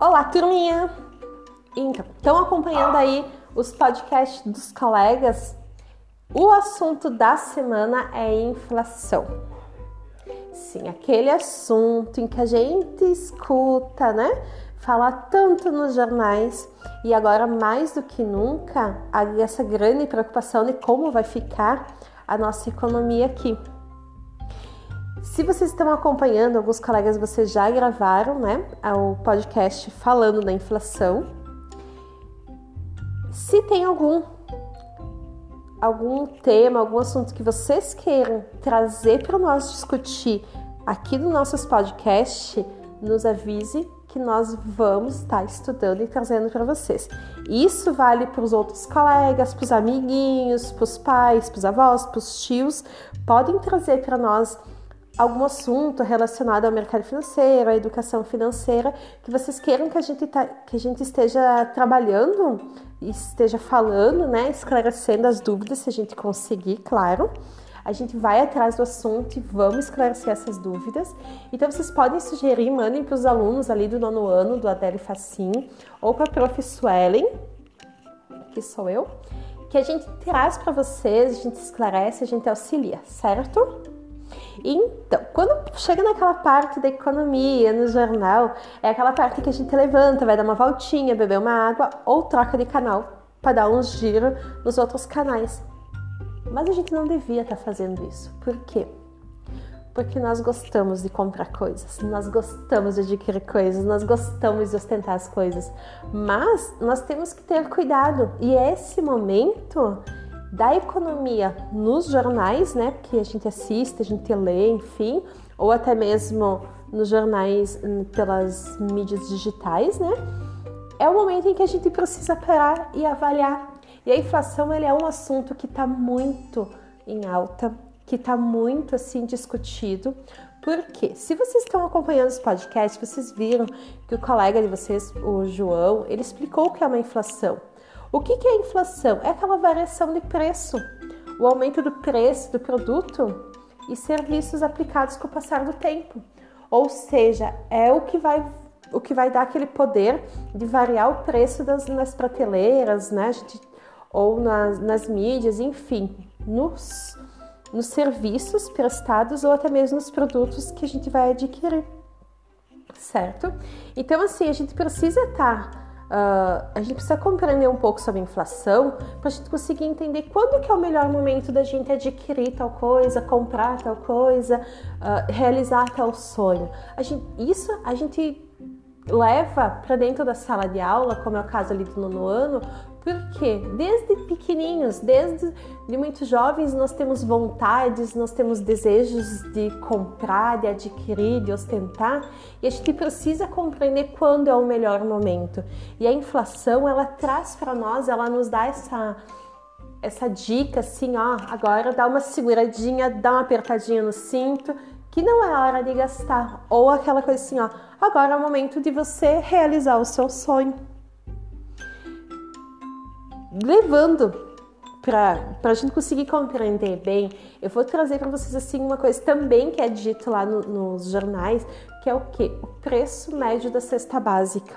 Olá, turminha! Então, acompanhando aí os podcasts dos colegas? O assunto da semana é inflação. Sim, aquele assunto em que a gente escuta, né? Fala tanto nos jornais e agora mais do que nunca essa grande preocupação de como vai ficar a nossa economia aqui. Se vocês estão acompanhando, alguns colegas vocês já gravaram, né, o podcast falando da inflação. Se tem algum algum tema, algum assunto que vocês queiram trazer para nós discutir aqui no nossos podcast, nos avise que nós vamos estar estudando e trazendo para vocês. Isso vale para os outros colegas, para os amiguinhos, para os pais, para os avós, para os tios. Podem trazer para nós algum assunto relacionado ao mercado financeiro, à educação financeira, que vocês queiram que a gente, tá, que a gente esteja trabalhando esteja falando, né, esclarecendo as dúvidas, se a gente conseguir, claro. A gente vai atrás do assunto e vamos esclarecer essas dúvidas. Então, vocês podem sugerir, mandem para os alunos ali do nono ano, do Adélio Facim, ou para a Prof. Suelen, que sou eu, que a gente traz para vocês, a gente esclarece, a gente auxilia, certo? Então, quando chega naquela parte da economia no jornal, é aquela parte que a gente levanta, vai dar uma voltinha, beber uma água ou troca de canal para dar uns giros nos outros canais. Mas a gente não devia estar tá fazendo isso. Por quê? Porque nós gostamos de comprar coisas, nós gostamos de adquirir coisas, nós gostamos de ostentar as coisas. Mas nós temos que ter cuidado e esse momento da economia nos jornais, né, que a gente assiste, a gente lê, enfim, ou até mesmo nos jornais hum, pelas mídias digitais, né, é o momento em que a gente precisa parar e avaliar. E a inflação ele é um assunto que está muito em alta, que está muito assim discutido. Porque se vocês estão acompanhando os podcasts, vocês viram que o colega de vocês, o João, ele explicou o que é uma inflação. O que é inflação? É aquela variação de preço, o aumento do preço do produto e serviços aplicados com o passar do tempo. Ou seja, é o que vai o que vai dar aquele poder de variar o preço das, nas prateleiras, né? ou nas, nas mídias, enfim, nos, nos serviços prestados ou até mesmo nos produtos que a gente vai adquirir, certo? Então, assim, a gente precisa estar tá Uh, a gente precisa compreender um pouco sobre a inflação para a gente conseguir entender quando que é o melhor momento da gente adquirir tal coisa, comprar tal coisa, uh, realizar tal sonho. A gente, isso a gente leva para dentro da sala de aula, como é o caso ali do nono ano, porque desde pequenininhos, desde de muito jovens, nós temos vontades, nós temos desejos de comprar, de adquirir, de ostentar, e a gente precisa compreender quando é o melhor momento. E a inflação, ela traz para nós, ela nos dá essa essa dica assim, ó, agora dá uma seguradinha, dá uma apertadinha no cinto, que não é hora de gastar, ou aquela coisa assim, ó, agora é o momento de você realizar o seu sonho levando para a gente conseguir compreender bem, eu vou trazer para vocês assim uma coisa também que é dito lá no, nos jornais, que é o que? O preço médio da cesta básica.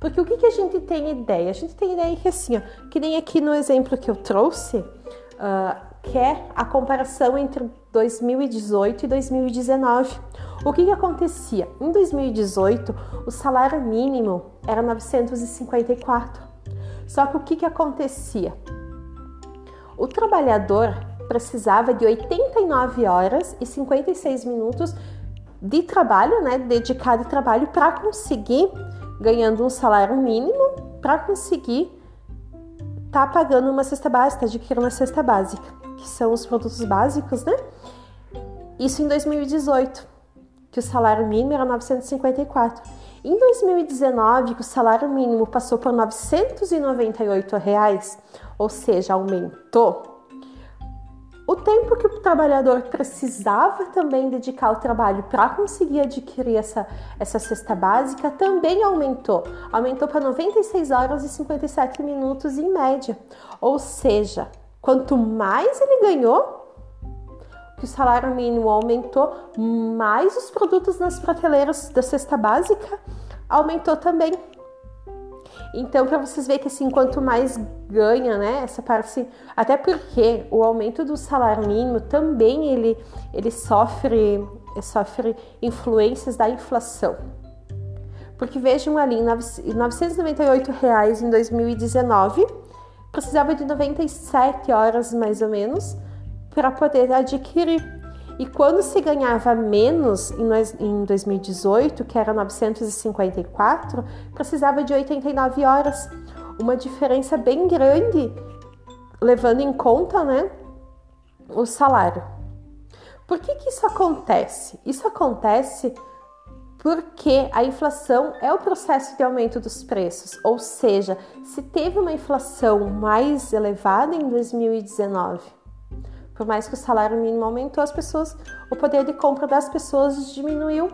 Porque o que, que a gente tem ideia? A gente tem ideia que assim, ó, que nem aqui no exemplo que eu trouxe, uh, que é a comparação entre 2018 e 2019. O que, que acontecia? Em 2018, o salário mínimo era 954. Só que o que, que acontecia? O trabalhador precisava de 89 horas e 56 minutos de trabalho, né, dedicado de trabalho para conseguir ganhando um salário mínimo, para conseguir tá pagando uma cesta básica, adquirir uma cesta básica, que são os produtos básicos, né? Isso em 2018, que o salário mínimo era 954. Em 2019, que o salário mínimo passou por 998 reais, ou seja, aumentou, o tempo que o trabalhador precisava também dedicar ao trabalho para conseguir adquirir essa, essa cesta básica também aumentou. Aumentou para 96 horas e 57 minutos em média. Ou seja, quanto mais ele ganhou, que o salário mínimo aumentou, mais os produtos nas prateleiras da cesta básica aumentou também. Então, para vocês verem que assim, quanto mais ganha, né, essa parte, até porque o aumento do salário mínimo também ele, ele sofre, sofre influências da inflação. Porque vejam ali, 998 reais em 2019, precisava de 97 horas mais ou menos para poder adquirir e quando se ganhava menos em 2018, que era 954, precisava de 89 horas. Uma diferença bem grande, levando em conta né, o salário. Por que, que isso acontece? Isso acontece porque a inflação é o processo de aumento dos preços, ou seja, se teve uma inflação mais elevada em 2019 por mais que o salário mínimo aumentou, as pessoas, o poder de compra das pessoas diminuiu.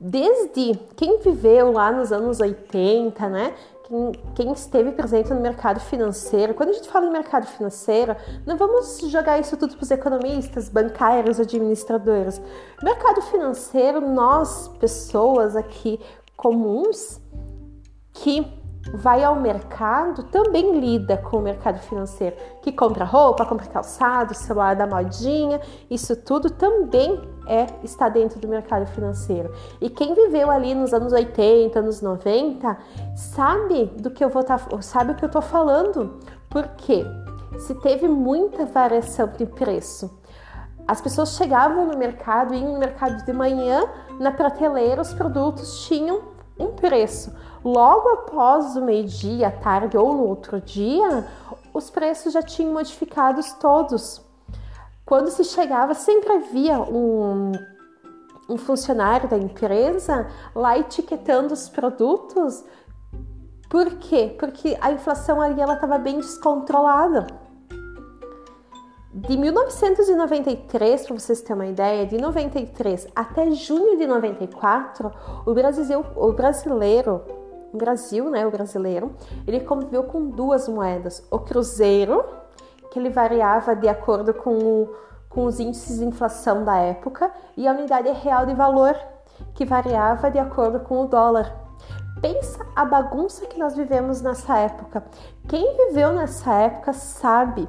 Desde quem viveu lá nos anos 80, né? Quem, quem, esteve presente no mercado financeiro. Quando a gente fala em mercado financeiro, não vamos jogar isso tudo para os economistas, bancários, administradores. Mercado financeiro, nós, pessoas aqui comuns, que vai ao mercado também lida com o mercado financeiro, que compra roupa, compra calçado, celular da modinha, isso tudo também é está dentro do mercado financeiro. E quem viveu ali nos anos 80, anos 90, sabe do que eu vou tá, sabe o que eu estou falando. Porque se teve muita variação de preço, as pessoas chegavam no mercado, iam no mercado de manhã, na prateleira os produtos tinham um preço logo após o meio-dia, tarde ou no outro dia, os preços já tinham modificados todos. Quando se chegava, sempre havia um, um funcionário da empresa lá etiquetando os produtos. Por quê? Porque a inflação ali ela estava bem descontrolada. De 1993, para vocês terem uma ideia, de 93 até junho de 94, o, Brasil, o brasileiro o Brasil, né, o brasileiro, ele conviveu com duas moedas: o cruzeiro, que ele variava de acordo com, o, com os índices de inflação da época, e a unidade real de valor, que variava de acordo com o dólar. Pensa a bagunça que nós vivemos nessa época. Quem viveu nessa época sabe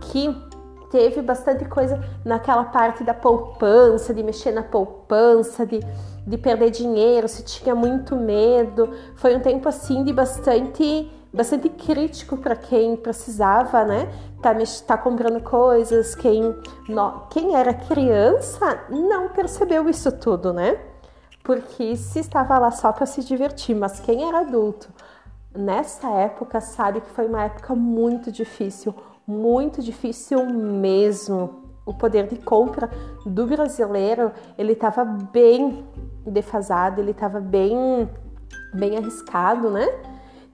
que teve bastante coisa naquela parte da poupança, de mexer na poupança, de de perder dinheiro, se tinha muito medo. Foi um tempo assim de bastante bastante crítico para quem precisava, né? Tá, tá comprando coisas, quem não, quem era criança não percebeu isso tudo, né? Porque se estava lá só para se divertir, mas quem era adulto nessa época sabe que foi uma época muito difícil, muito difícil mesmo. O poder de compra do brasileiro ele estava bem defasado, ele estava bem, bem arriscado, né?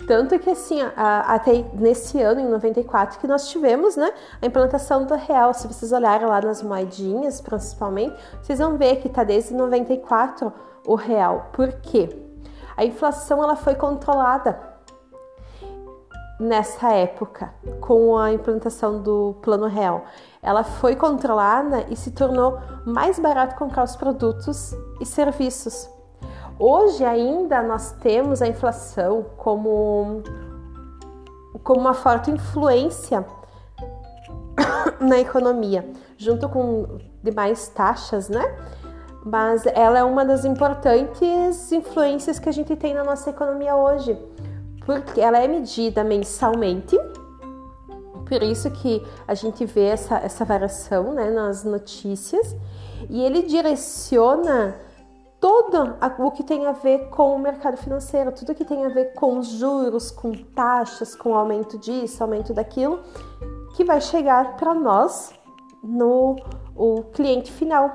Tanto que assim, até nesse ano, em 94, que nós tivemos né, a implantação do real. Se vocês olharem lá nas moedinhas, principalmente, vocês vão ver que está desde 94 o real. Por quê? A inflação ela foi controlada nessa época com a implantação do plano real ela foi controlada e se tornou mais barato comprar os produtos e serviços. Hoje ainda nós temos a inflação como, como uma forte influência na economia, junto com demais taxas, né? Mas ela é uma das importantes influências que a gente tem na nossa economia hoje, porque ela é medida mensalmente por isso que a gente vê essa, essa variação né, nas notícias e ele direciona todo o que tem a ver com o mercado financeiro, tudo que tem a ver com juros, com taxas, com aumento disso, aumento daquilo, que vai chegar para nós no o cliente final.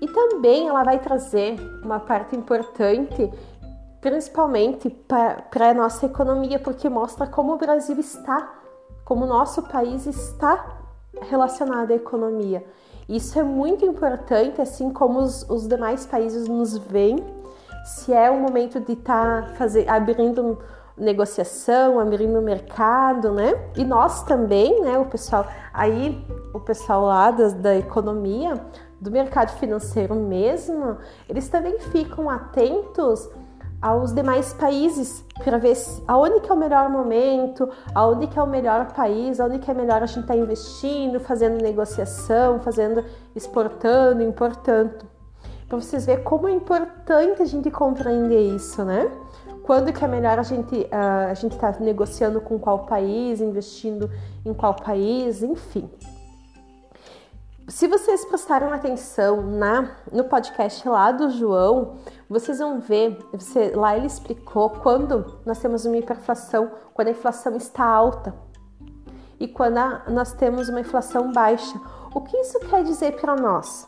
E também ela vai trazer uma parte importante, principalmente para a nossa economia, porque mostra como o Brasil está como o nosso país está relacionado à economia. Isso é muito importante, assim como os, os demais países nos veem. Se é o momento de estar tá abrindo negociação, abrindo mercado, né? E nós também, né? O pessoal aí, o pessoal lá da, da economia, do mercado financeiro mesmo, eles também ficam atentos aos demais países para ver aonde que é o melhor momento, aonde que é o melhor país, aonde que é melhor a gente estar tá investindo, fazendo negociação, fazendo exportando, importando. Para vocês verem como é importante a gente compreender isso, né? Quando que é melhor a gente uh, a gente estar tá negociando com qual país, investindo em qual país, enfim. Se vocês prestaram atenção na no podcast lá do João, vocês vão ver, você, lá ele explicou quando nós temos uma hiperinflação, quando a inflação está alta e quando a, nós temos uma inflação baixa. O que isso quer dizer para nós?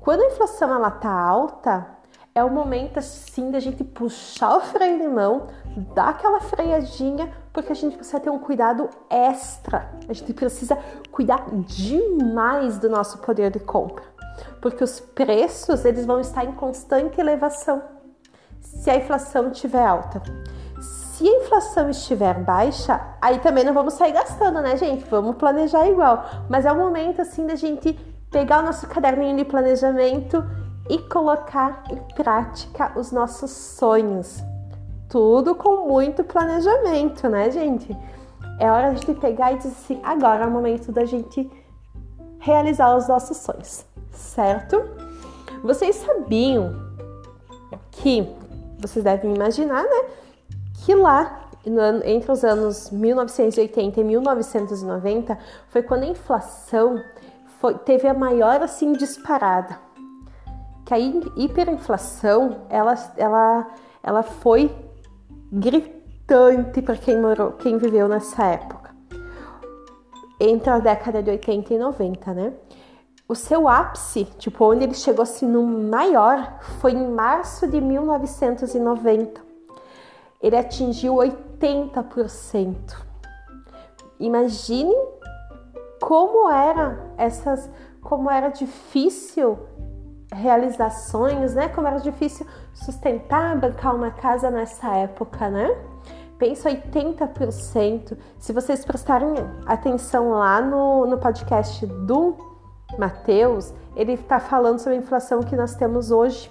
Quando a inflação ela tá alta, é o momento assim da gente puxar o freio de mão, dar aquela freadinha, porque a gente precisa ter um cuidado extra. A gente precisa cuidar demais do nosso poder de compra, porque os preços eles vão estar em constante elevação se a inflação estiver alta. Se a inflação estiver baixa, aí também não vamos sair gastando, né, gente? Vamos planejar igual. Mas é o momento assim da gente pegar o nosso caderninho de planejamento e colocar em prática os nossos sonhos. Tudo com muito planejamento, né, gente? É hora de pegar e dizer assim: agora é o momento da gente realizar os nossos sonhos, certo? Vocês sabiam que, vocês devem imaginar, né? Que lá entre os anos 1980 e 1990 foi quando a inflação foi, teve a maior assim disparada que a hiperinflação ela, ela, ela foi gritante para quem morou, quem viveu nessa época. Entre a década de 80 e 90, né? O seu ápice, tipo, onde ele chegou assim no maior, foi em março de 1990. Ele atingiu 80%. Imagine como era essas, como era difícil realizações, né? Como era difícil sustentar, bancar uma casa nessa época, né? Pensa 80%. Se vocês prestarem atenção lá no, no podcast do Matheus, ele está falando sobre a inflação que nós temos hoje.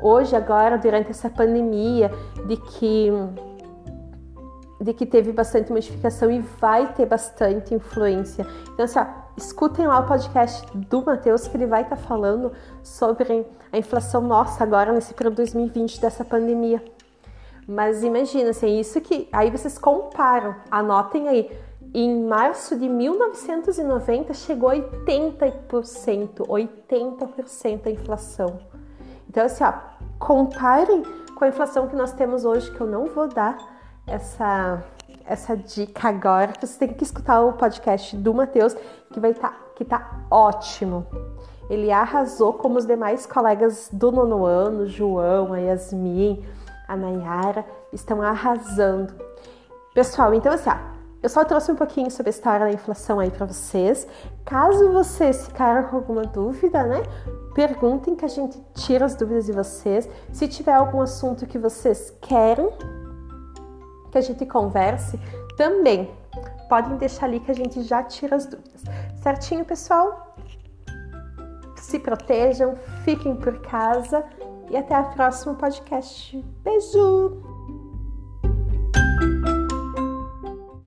Hoje, agora, durante essa pandemia, de que de que teve bastante modificação e vai ter bastante influência. Então, assim, ó, escutem lá o podcast do Matheus, que ele vai estar tá falando sobre a inflação nossa agora nesse período 2020 dessa pandemia. Mas imagina, assim, isso que. Aí vocês comparam, anotem aí. Em março de 1990 chegou a 80%, 80% a inflação. Então, assim, ó, comparem com a inflação que nós temos hoje, que eu não vou dar essa essa dica agora. Você tem que escutar o podcast do Matheus, que vai estar tá, que tá ótimo. Ele arrasou como os demais colegas do nono ano, João, a Yasmin, a Nayara, estão arrasando. Pessoal, então assim, ó, eu só trouxe um pouquinho sobre a história da inflação aí para vocês. Caso vocês ficaram com alguma dúvida, né? Perguntem que a gente tira as dúvidas de vocês. Se tiver algum assunto que vocês querem que a gente converse, também podem deixar ali que a gente já tira as dúvidas. Certinho, pessoal? Se protejam, fiquem por casa e até o próximo podcast. Beijo!